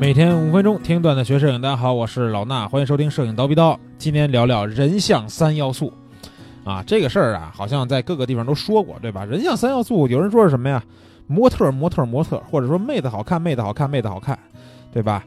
每天五分钟听段子学摄影，大家好，我是老衲，欢迎收听摄影刀逼刀。今天聊聊人像三要素，啊，这个事儿啊，好像在各个地方都说过，对吧？人像三要素，有人说是什么呀？模特，模特，模特，或者说妹子好看，妹子好看，妹子好看，对吧？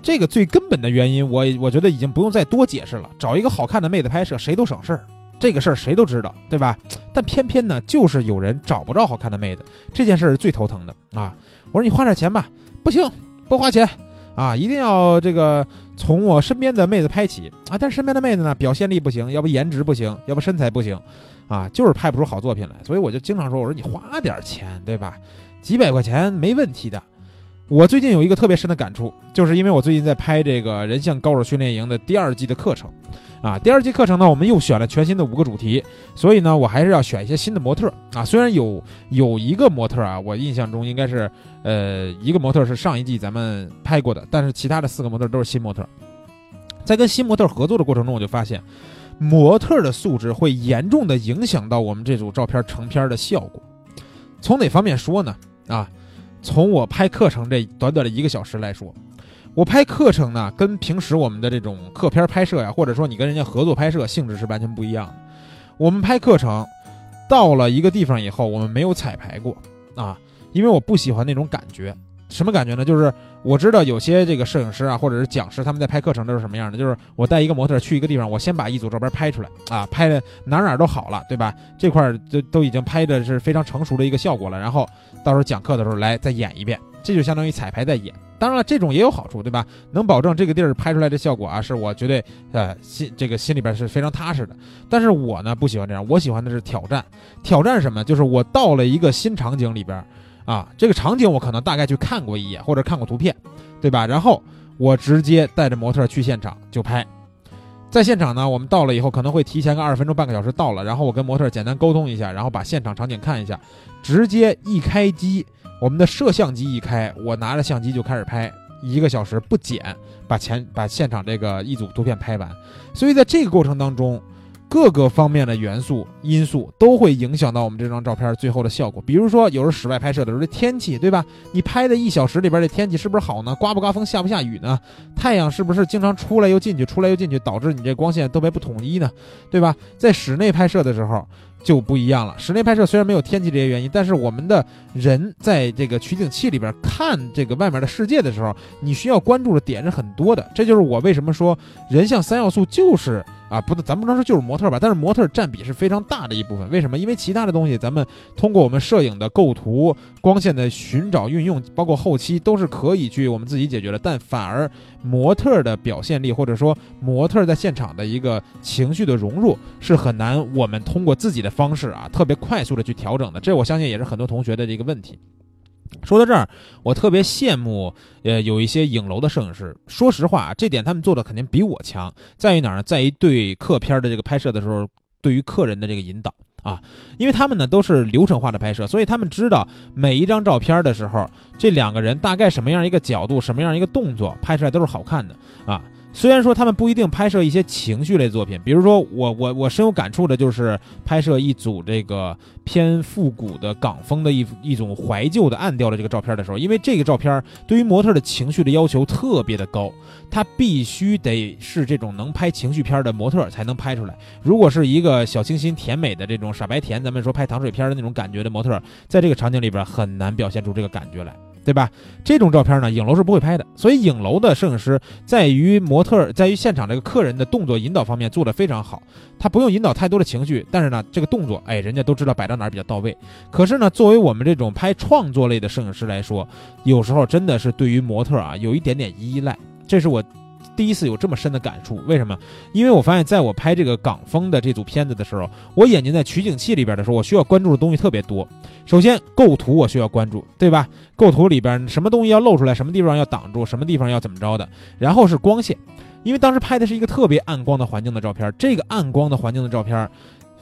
这个最根本的原因，我我觉得已经不用再多解释了。找一个好看的妹子拍摄，谁都省事儿，这个事儿谁都知道，对吧？但偏偏呢，就是有人找不着好看的妹子，这件事儿是最头疼的啊！我说你花点钱吧，不行，不花钱。啊，一定要这个从我身边的妹子拍起啊！但身边的妹子呢，表现力不行，要不颜值不行，要不身材不行，啊，就是拍不出好作品来。所以我就经常说，我说你花点钱，对吧？几百块钱没问题的。我最近有一个特别深的感触，就是因为我最近在拍这个人像高手训练营的第二季的课程。啊，第二季课程呢，我们又选了全新的五个主题，所以呢，我还是要选一些新的模特啊。虽然有有一个模特啊，我印象中应该是，呃，一个模特是上一季咱们拍过的，但是其他的四个模特都是新模特。在跟新模特合作的过程中，我就发现，模特的素质会严重的影响到我们这组照片成片的效果。从哪方面说呢？啊，从我拍课程这短短的一个小时来说。我拍课程呢，跟平时我们的这种课片拍摄呀，或者说你跟人家合作拍摄性质是完全不一样的。我们拍课程，到了一个地方以后，我们没有彩排过啊，因为我不喜欢那种感觉。什么感觉呢？就是我知道有些这个摄影师啊，或者是讲师，他们在拍课程都是什么样的？就是我带一个模特去一个地方，我先把一组照片拍出来啊，拍的哪哪都好了，对吧？这块儿都都已经拍的是非常成熟的一个效果了，然后到时候讲课的时候来再演一遍，这就相当于彩排在演。当然了，这种也有好处，对吧？能保证这个地儿拍出来的效果啊，是我绝对呃心这个心里边是非常踏实的。但是我呢不喜欢这样，我喜欢的是挑战。挑战什么？就是我到了一个新场景里边，啊，这个场景我可能大概去看过一眼或者看过图片，对吧？然后我直接带着模特去现场就拍。在现场呢，我们到了以后可能会提前个二十分钟半个小时到了，然后我跟模特简单沟通一下，然后把现场场景看一下，直接一开机。我们的摄像机一开，我拿着相机就开始拍，一个小时不剪，把前把现场这个一组图片拍完。所以在这个过程当中，各个方面的元素因素都会影响到我们这张照片最后的效果。比如说，有时候室外拍摄的时候，这天气对吧？你拍的一小时里边这天气是不是好呢？刮不刮风？下不下雨呢？太阳是不是经常出来又进去，出来又进去，导致你这光线特别不统一呢？对吧？在室内拍摄的时候。就不一样了。室内拍摄虽然没有天气这些原因，但是我们的人在这个取景器里边看这个外面的世界的时候，你需要关注的点是很多的。这就是我为什么说人像三要素就是。啊，不，咱不能说就是模特吧，但是模特占比是非常大的一部分。为什么？因为其他的东西，咱们通过我们摄影的构图、光线的寻找、运用，包括后期，都是可以去我们自己解决的。但反而模特的表现力，或者说模特在现场的一个情绪的融入，是很难我们通过自己的方式啊，特别快速的去调整的。这我相信也是很多同学的一个问题。说到这儿，我特别羡慕，呃，有一些影楼的摄影师。说实话，这点他们做的肯定比我强。在于哪儿呢？在于对客片的这个拍摄的时候，对于客人的这个引导啊，因为他们呢都是流程化的拍摄，所以他们知道每一张照片的时候，这两个人大概什么样一个角度，什么样一个动作，拍出来都是好看的啊。虽然说他们不一定拍摄一些情绪类作品，比如说我我我深有感触的就是拍摄一组这个偏复古的港风的一一种怀旧的暗调的这个照片的时候，因为这个照片对于模特的情绪的要求特别的高，他必须得是这种能拍情绪片的模特才能拍出来。如果是一个小清新甜美的这种傻白甜，咱们说拍糖水片的那种感觉的模特，在这个场景里边很难表现出这个感觉来。对吧？这种照片呢，影楼是不会拍的。所以影楼的摄影师在于模特，在于现场这个客人的动作引导方面做得非常好。他不用引导太多的情绪，但是呢，这个动作，哎，人家都知道摆到哪儿比较到位。可是呢，作为我们这种拍创作类的摄影师来说，有时候真的是对于模特啊有一点点依赖。这是我。第一次有这么深的感触，为什么？因为我发现，在我拍这个港风的这组片子的时候，我眼睛在取景器里边的时候，我需要关注的东西特别多。首先，构图我需要关注，对吧？构图里边什么东西要露出来，什么地方要挡住，什么地方要怎么着的。然后是光线，因为当时拍的是一个特别暗光的环境的照片，这个暗光的环境的照片，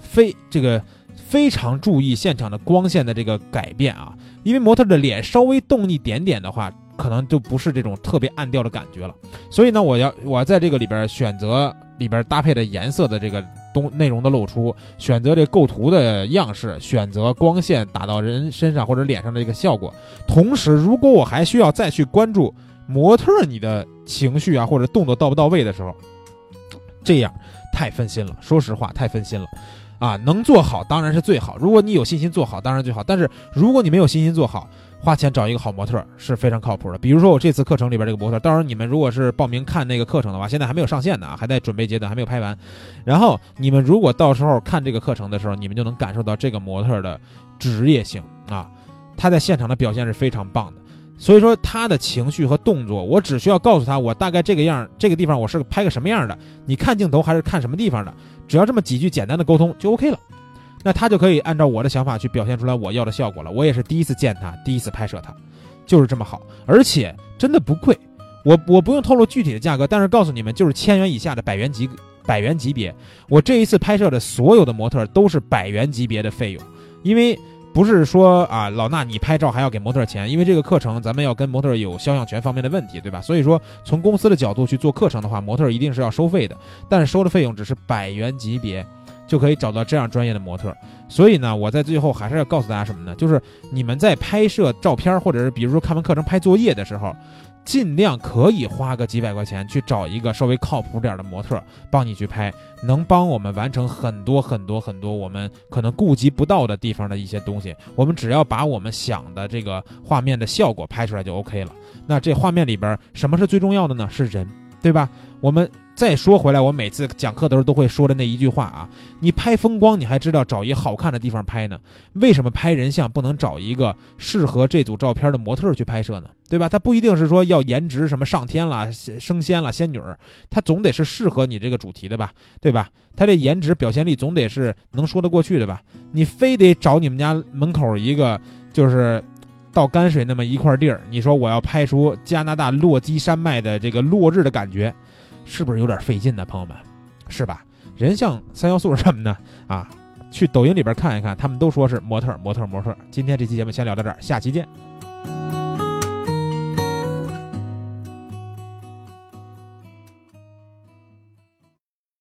非这个非常注意现场的光线的这个改变啊，因为模特的脸稍微动一点点的话。可能就不是这种特别暗调的感觉了，所以呢，我要我在这个里边选择里边搭配的颜色的这个东内容的露出，选择这构图的样式，选择光线打到人身上或者脸上的一个效果。同时，如果我还需要再去关注模特你的情绪啊或者动作到不到位的时候，这样太分心了。说实话，太分心了。啊，能做好当然是最好。如果你有信心做好，当然最好。但是如果你没有信心做好，花钱找一个好模特是非常靠谱的。比如说我这次课程里边这个模特，到时候你们如果是报名看那个课程的话，现在还没有上线呢，还在准备阶段，还没有拍完。然后你们如果到时候看这个课程的时候，你们就能感受到这个模特的职业性啊，他在现场的表现是非常棒的。所以说他的情绪和动作，我只需要告诉他我大概这个样，这个地方我是拍个什么样的，你看镜头还是看什么地方的。只要这么几句简单的沟通就 OK 了，那他就可以按照我的想法去表现出来我要的效果了。我也是第一次见他，第一次拍摄他，就是这么好，而且真的不贵。我我不用透露具体的价格，但是告诉你们，就是千元以下的百元级百元级别。我这一次拍摄的所有的模特都是百元级别的费用，因为。不是说啊，老衲你拍照还要给模特钱，因为这个课程咱们要跟模特有肖像权方面的问题，对吧？所以说从公司的角度去做课程的话，模特一定是要收费的，但是收的费用只是百元级别，就可以找到这样专业的模特。所以呢，我在最后还是要告诉大家什么呢？就是你们在拍摄照片，或者是比如说看完课程拍作业的时候。尽量可以花个几百块钱去找一个稍微靠谱点的模特帮你去拍，能帮我们完成很多很多很多我们可能顾及不到的地方的一些东西。我们只要把我们想的这个画面的效果拍出来就 OK 了。那这画面里边什么是最重要的呢？是人，对吧？我们。再说回来，我每次讲课的时候都会说的那一句话啊，你拍风光，你还知道找一好看的地方拍呢？为什么拍人像不能找一个适合这组照片的模特去拍摄呢？对吧？他不一定是说要颜值什么上天了、升仙了、仙女儿，他总得是适合你这个主题的吧？对吧？他这颜值表现力总得是能说得过去的吧？你非得找你们家门口一个就是倒泔水那么一块地儿，你说我要拍出加拿大落基山脉的这个落日的感觉？是不是有点费劲呢，朋友们，是吧？人像三要素是什么呢？啊，去抖音里边看一看，他们都说是模特，模特，模特。今天这期节目先聊到这儿，下期见。